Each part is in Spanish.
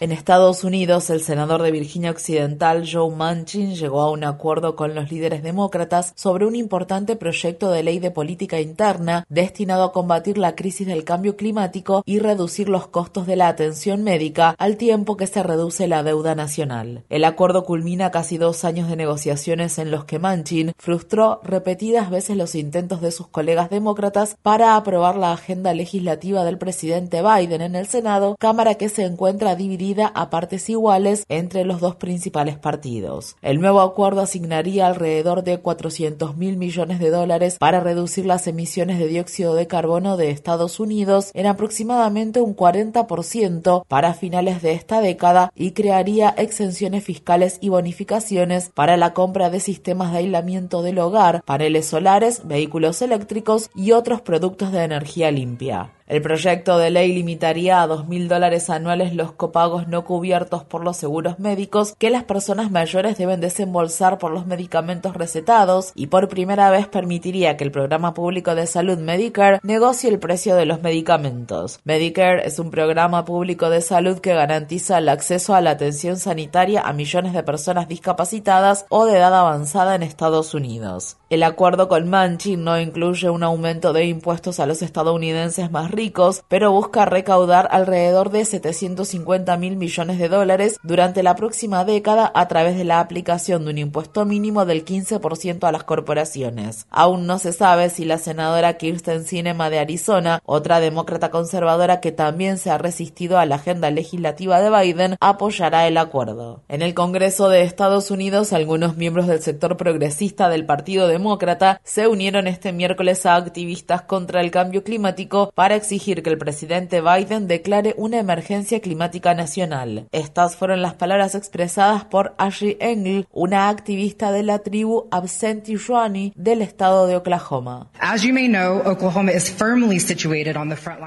En Estados Unidos, el senador de Virginia Occidental, Joe Manchin, llegó a un acuerdo con los líderes demócratas sobre un importante proyecto de ley de política interna destinado a combatir la crisis del cambio climático y reducir los costos de la atención médica al tiempo que se reduce la deuda nacional. El acuerdo culmina casi dos años de negociaciones en los que Manchin frustró repetidas veces los intentos de sus colegas demócratas para aprobar la agenda legislativa del presidente Biden en el Senado, cámara que se encuentra dividida a partes iguales entre los dos principales partidos. El nuevo acuerdo asignaría alrededor de 400 mil millones de dólares para reducir las emisiones de dióxido de carbono de Estados Unidos en aproximadamente un 40% para finales de esta década y crearía exenciones fiscales y bonificaciones para la compra de sistemas de aislamiento del hogar, paneles solares, vehículos eléctricos y otros productos de energía limpia. El proyecto de ley limitaría a dos mil dólares anuales los copagos no cubiertos por los seguros médicos que las personas mayores deben desembolsar por los medicamentos recetados y por primera vez permitiría que el programa público de salud Medicare negocie el precio de los medicamentos. Medicare es un programa público de salud que garantiza el acceso a la atención sanitaria a millones de personas discapacitadas o de edad avanzada en Estados Unidos. El acuerdo con Manchin no incluye un aumento de impuestos a los estadounidenses más pero busca recaudar alrededor de 750 mil millones de dólares durante la próxima década a través de la aplicación de un impuesto mínimo del 15% a las corporaciones. Aún no se sabe si la senadora Kirsten Sinema de Arizona, otra demócrata conservadora que también se ha resistido a la agenda legislativa de Biden, apoyará el acuerdo. En el Congreso de Estados Unidos, algunos miembros del sector progresista del Partido de demócrata se unieron este miércoles a activistas contra el cambio climático para que el presidente Biden declare una emergencia climática nacional. Estas fueron las palabras expresadas por Ashley Engel, una activista de la tribu Absentee Shawnee del estado de Oklahoma.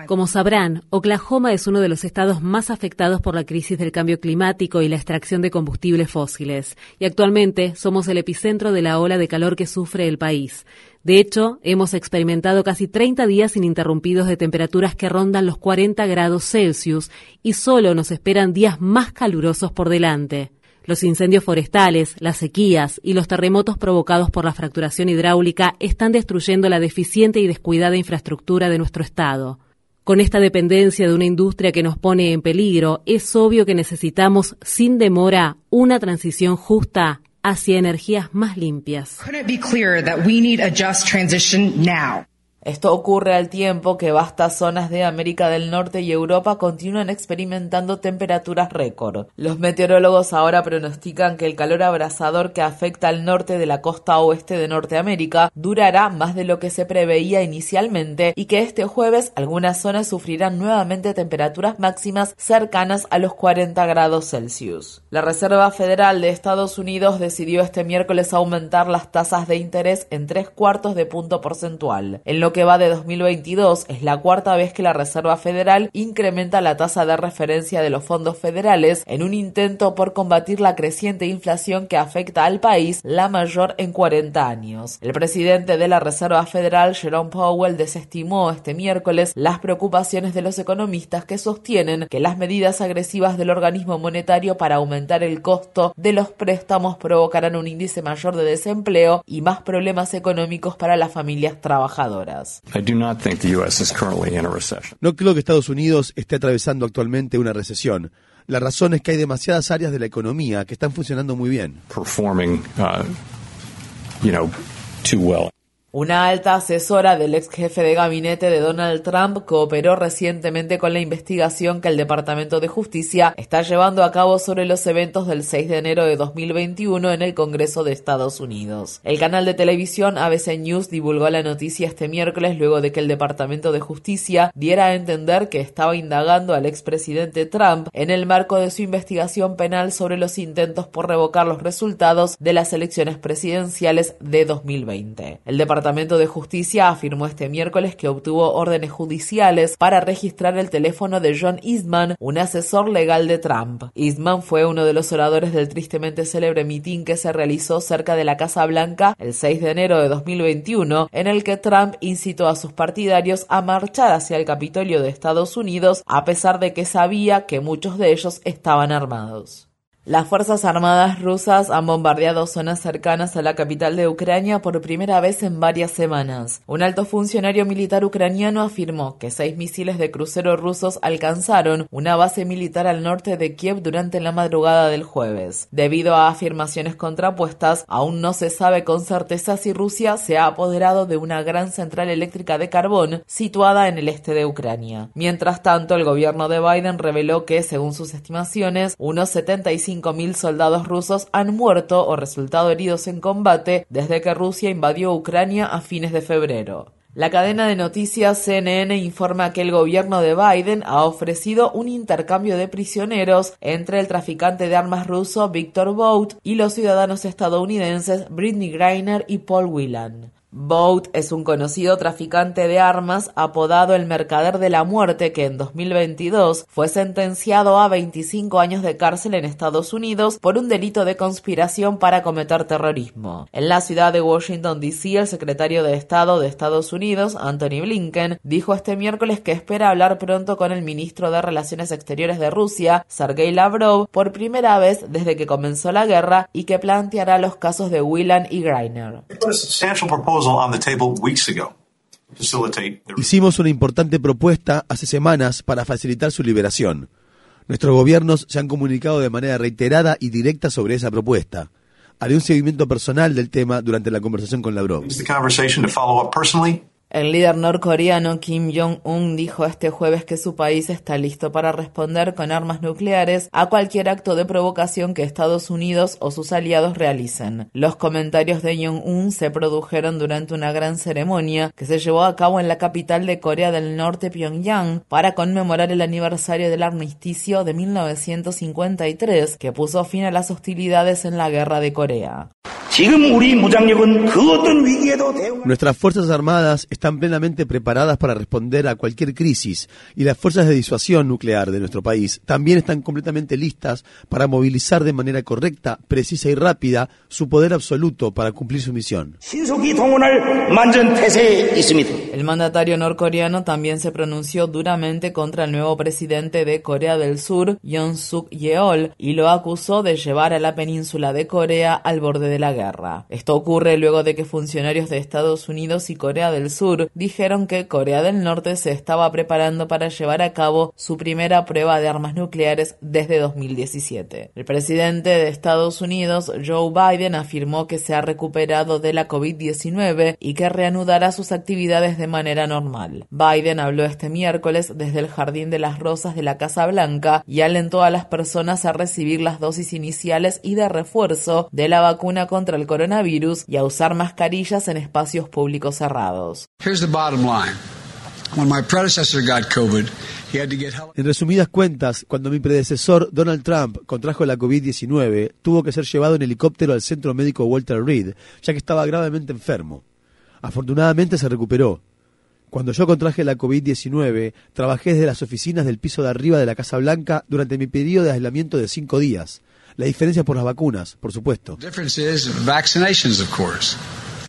Como sabrán, Oklahoma es uno de los estados más afectados por la crisis del cambio climático y la extracción de combustibles fósiles, y actualmente somos el epicentro de la ola de calor que sufre el país. De hecho, hemos experimentado casi 30 días ininterrumpidos de temperaturas que rondan los 40 grados Celsius y solo nos esperan días más calurosos por delante. Los incendios forestales, las sequías y los terremotos provocados por la fracturación hidráulica están destruyendo la deficiente y descuidada infraestructura de nuestro Estado. Con esta dependencia de una industria que nos pone en peligro, es obvio que necesitamos, sin demora, una transición justa hacia energías más limpias. Esto ocurre al tiempo que vastas zonas de América del Norte y Europa continúan experimentando temperaturas récord. Los meteorólogos ahora pronostican que el calor abrasador que afecta al norte de la costa oeste de Norteamérica durará más de lo que se preveía inicialmente y que este jueves algunas zonas sufrirán nuevamente temperaturas máximas cercanas a los 40 grados Celsius. La Reserva Federal de Estados Unidos decidió este miércoles aumentar las tasas de interés en tres cuartos de punto porcentual. Que va de 2022 es la cuarta vez que la Reserva Federal incrementa la tasa de referencia de los fondos federales en un intento por combatir la creciente inflación que afecta al país, la mayor en 40 años. El presidente de la Reserva Federal, Jerome Powell, desestimó este miércoles las preocupaciones de los economistas que sostienen que las medidas agresivas del organismo monetario para aumentar el costo de los préstamos provocarán un índice mayor de desempleo y más problemas económicos para las familias trabajadoras. No creo que Estados Unidos esté atravesando actualmente una recesión. La razón es que hay demasiadas áreas de la economía que están funcionando muy bien. Una alta asesora del ex jefe de gabinete de Donald Trump cooperó recientemente con la investigación que el Departamento de Justicia está llevando a cabo sobre los eventos del 6 de enero de 2021 en el Congreso de Estados Unidos. El canal de televisión ABC News divulgó la noticia este miércoles luego de que el Departamento de Justicia diera a entender que estaba indagando al expresidente Trump en el marco de su investigación penal sobre los intentos por revocar los resultados de las elecciones presidenciales de 2020. El Departamento de Justicia afirmó este miércoles que obtuvo órdenes judiciales para registrar el teléfono de John Eastman, un asesor legal de Trump. Eastman fue uno de los oradores del tristemente célebre mitin que se realizó cerca de la Casa Blanca el 6 de enero de 2021, en el que Trump incitó a sus partidarios a marchar hacia el Capitolio de Estados Unidos a pesar de que sabía que muchos de ellos estaban armados. Las Fuerzas Armadas rusas han bombardeado zonas cercanas a la capital de Ucrania por primera vez en varias semanas. Un alto funcionario militar ucraniano afirmó que seis misiles de crucero rusos alcanzaron una base militar al norte de Kiev durante la madrugada del jueves. Debido a afirmaciones contrapuestas, aún no se sabe con certeza si Rusia se ha apoderado de una gran central eléctrica de carbón situada en el este de Ucrania. Mientras tanto, el gobierno de Biden reveló que, según sus estimaciones, unos 75 5.000 soldados rusos han muerto o resultado heridos en combate desde que Rusia invadió Ucrania a fines de febrero. La cadena de noticias CNN informa que el gobierno de Biden ha ofrecido un intercambio de prisioneros entre el traficante de armas ruso Victor Bout y los ciudadanos estadounidenses Britney Greiner y Paul Whelan. Boat es un conocido traficante de armas apodado el Mercader de la Muerte que en 2022 fue sentenciado a 25 años de cárcel en Estados Unidos por un delito de conspiración para cometer terrorismo. En la ciudad de Washington, D.C., el secretario de Estado de Estados Unidos, Anthony Blinken, dijo este miércoles que espera hablar pronto con el ministro de Relaciones Exteriores de Rusia, Sergei Lavrov, por primera vez desde que comenzó la guerra y que planteará los casos de Whelan y Greiner. Hicimos una importante propuesta hace semanas para facilitar su liberación. Nuestros gobiernos se han comunicado de manera reiterada y directa sobre esa propuesta. Haré un seguimiento personal del tema durante la conversación con Lavrov. El líder norcoreano Kim Jong-un dijo este jueves que su país está listo para responder con armas nucleares a cualquier acto de provocación que Estados Unidos o sus aliados realicen. Los comentarios de Jong-un se produjeron durante una gran ceremonia que se llevó a cabo en la capital de Corea del Norte, Pyongyang, para conmemorar el aniversario del armisticio de 1953 que puso fin a las hostilidades en la guerra de Corea. Nuestras Fuerzas Armadas están plenamente preparadas para responder a cualquier crisis y las fuerzas de disuasión nuclear de nuestro país también están completamente listas para movilizar de manera correcta, precisa y rápida su poder absoluto para cumplir su misión. El mandatario norcoreano también se pronunció duramente contra el nuevo presidente de Corea del Sur, Yoon Suk Yeol, y lo acusó de llevar a la península de Corea al borde de la guerra. Esto ocurre luego de que funcionarios de Estados Unidos y Corea del Sur dijeron que Corea del Norte se estaba preparando para llevar a cabo su primera prueba de armas nucleares desde 2017. El presidente de Estados Unidos, Joe Biden, afirmó que se ha recuperado de la COVID-19 y que reanudará sus actividades de manera normal. Biden habló este miércoles desde el Jardín de las Rosas de la Casa Blanca y alentó a las personas a recibir las dosis iniciales y de refuerzo de la vacuna contra el coronavirus y a usar mascarillas en espacios públicos cerrados. En resumidas cuentas, cuando mi predecesor Donald Trump contrajo la COVID-19, tuvo que ser llevado en helicóptero al centro médico Walter Reed, ya que estaba gravemente enfermo. Afortunadamente se recuperó. Cuando yo contraje la COVID-19, trabajé desde las oficinas del piso de arriba de la Casa Blanca durante mi periodo de aislamiento de cinco días. La diferencia por las vacunas, por supuesto.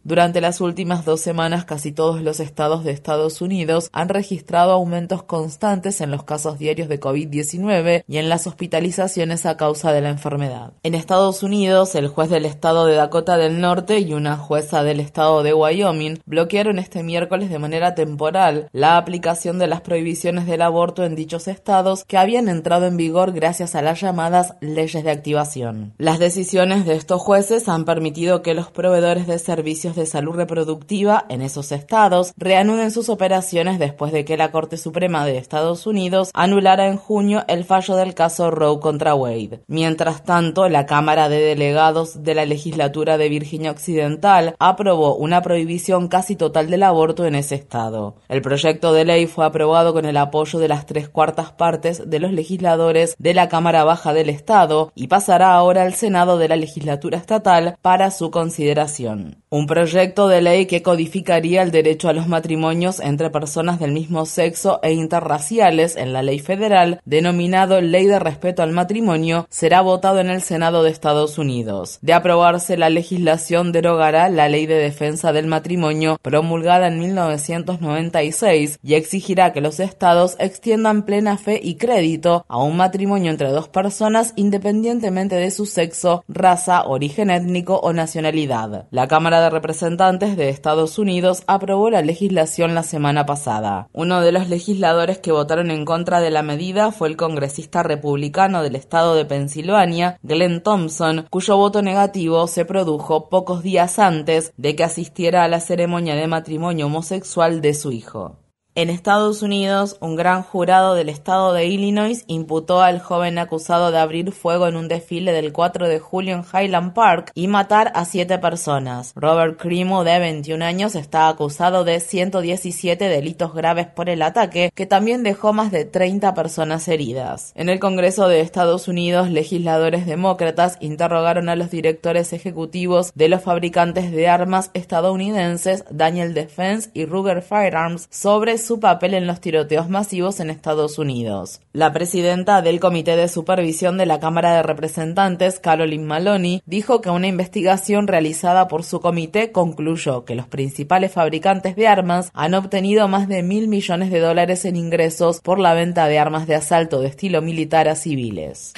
Durante las últimas dos semanas, casi todos los estados de Estados Unidos han registrado aumentos constantes en los casos diarios de COVID-19 y en las hospitalizaciones a causa de la enfermedad. En Estados Unidos, el juez del estado de Dakota del Norte y una jueza del estado de Wyoming bloquearon este miércoles de manera temporal la aplicación de las prohibiciones del aborto en dichos estados que habían entrado en vigor gracias a las llamadas leyes de activación. Las decisiones de estos jueces han permitido que los proveedores de servicios de salud reproductiva en esos estados reanuden sus operaciones después de que la Corte Suprema de Estados Unidos anulara en junio el fallo del caso Roe contra Wade. Mientras tanto, la Cámara de Delegados de la legislatura de Virginia Occidental aprobó una prohibición casi total del aborto en ese estado. El proyecto de ley fue aprobado con el apoyo de las tres cuartas partes de los legisladores de la Cámara Baja del Estado y pasará ahora al Senado de la legislatura estatal para su consideración. Un proyecto de ley que codificaría el derecho a los matrimonios entre personas del mismo sexo e interraciales en la ley federal, denominado Ley de Respeto al Matrimonio, será votado en el Senado de Estados Unidos. De aprobarse la legislación derogará la Ley de Defensa del Matrimonio promulgada en 1996 y exigirá que los estados extiendan plena fe y crédito a un matrimonio entre dos personas independientemente de su sexo, raza, origen étnico o nacionalidad. La Cámara de de Estados Unidos aprobó la legislación la semana pasada. Uno de los legisladores que votaron en contra de la medida fue el congresista republicano del estado de Pensilvania, Glenn Thompson, cuyo voto negativo se produjo pocos días antes de que asistiera a la ceremonia de matrimonio homosexual de su hijo. En Estados Unidos, un gran jurado del estado de Illinois imputó al joven acusado de abrir fuego en un desfile del 4 de julio en Highland Park y matar a siete personas. Robert Crimo, de 21 años, está acusado de 117 delitos graves por el ataque, que también dejó más de 30 personas heridas. En el Congreso de Estados Unidos, legisladores demócratas interrogaron a los directores ejecutivos de los fabricantes de armas estadounidenses Daniel Defense y Ruger Firearms sobre su papel en los tiroteos masivos en Estados Unidos. La presidenta del Comité de Supervisión de la Cámara de Representantes, Caroline Maloney, dijo que una investigación realizada por su comité concluyó que los principales fabricantes de armas han obtenido más de mil millones de dólares en ingresos por la venta de armas de asalto de estilo militar a civiles.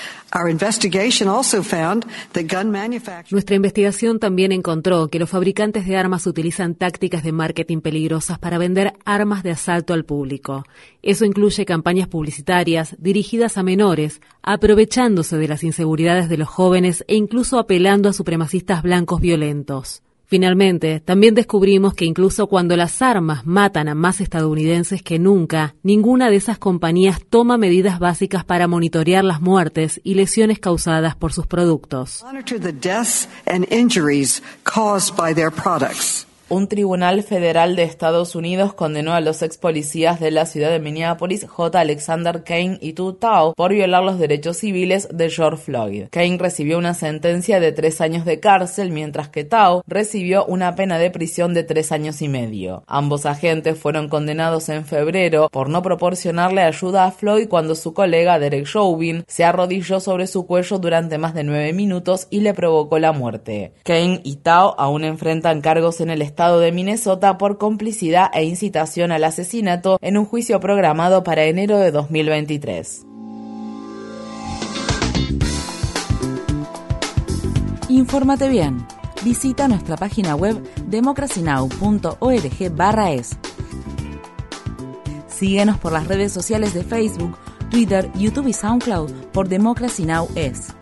Nuestra investigación también encontró que los fabricantes de armas utilizan tácticas de marketing peligrosas para vender armas de asalto al público. Eso incluye campañas publicitarias dirigidas a menores, aprovechándose de las inseguridades de los jóvenes e incluso apelando a supremacistas blancos violentos. Finalmente, también descubrimos que incluso cuando las armas matan a más estadounidenses que nunca, ninguna de esas compañías toma medidas básicas para monitorear las muertes y lesiones causadas por sus productos. Un tribunal federal de Estados Unidos condenó a los ex policías de la ciudad de Minneapolis, J. Alexander Kane y Tu Tao, por violar los derechos civiles de George Floyd. Kane recibió una sentencia de tres años de cárcel, mientras que Tao recibió una pena de prisión de tres años y medio. Ambos agentes fueron condenados en febrero por no proporcionarle ayuda a Floyd cuando su colega Derek Chauvin se arrodilló sobre su cuello durante más de nueve minutos y le provocó la muerte. Kane y Tao aún enfrentan cargos en el estado de Minnesota por complicidad e incitación al asesinato en un juicio programado para enero de 2023. Infórmate bien. Visita nuestra página web democracynow.org/es. Síguenos por las redes sociales de Facebook, Twitter, YouTube y SoundCloud por Democracy Now! es.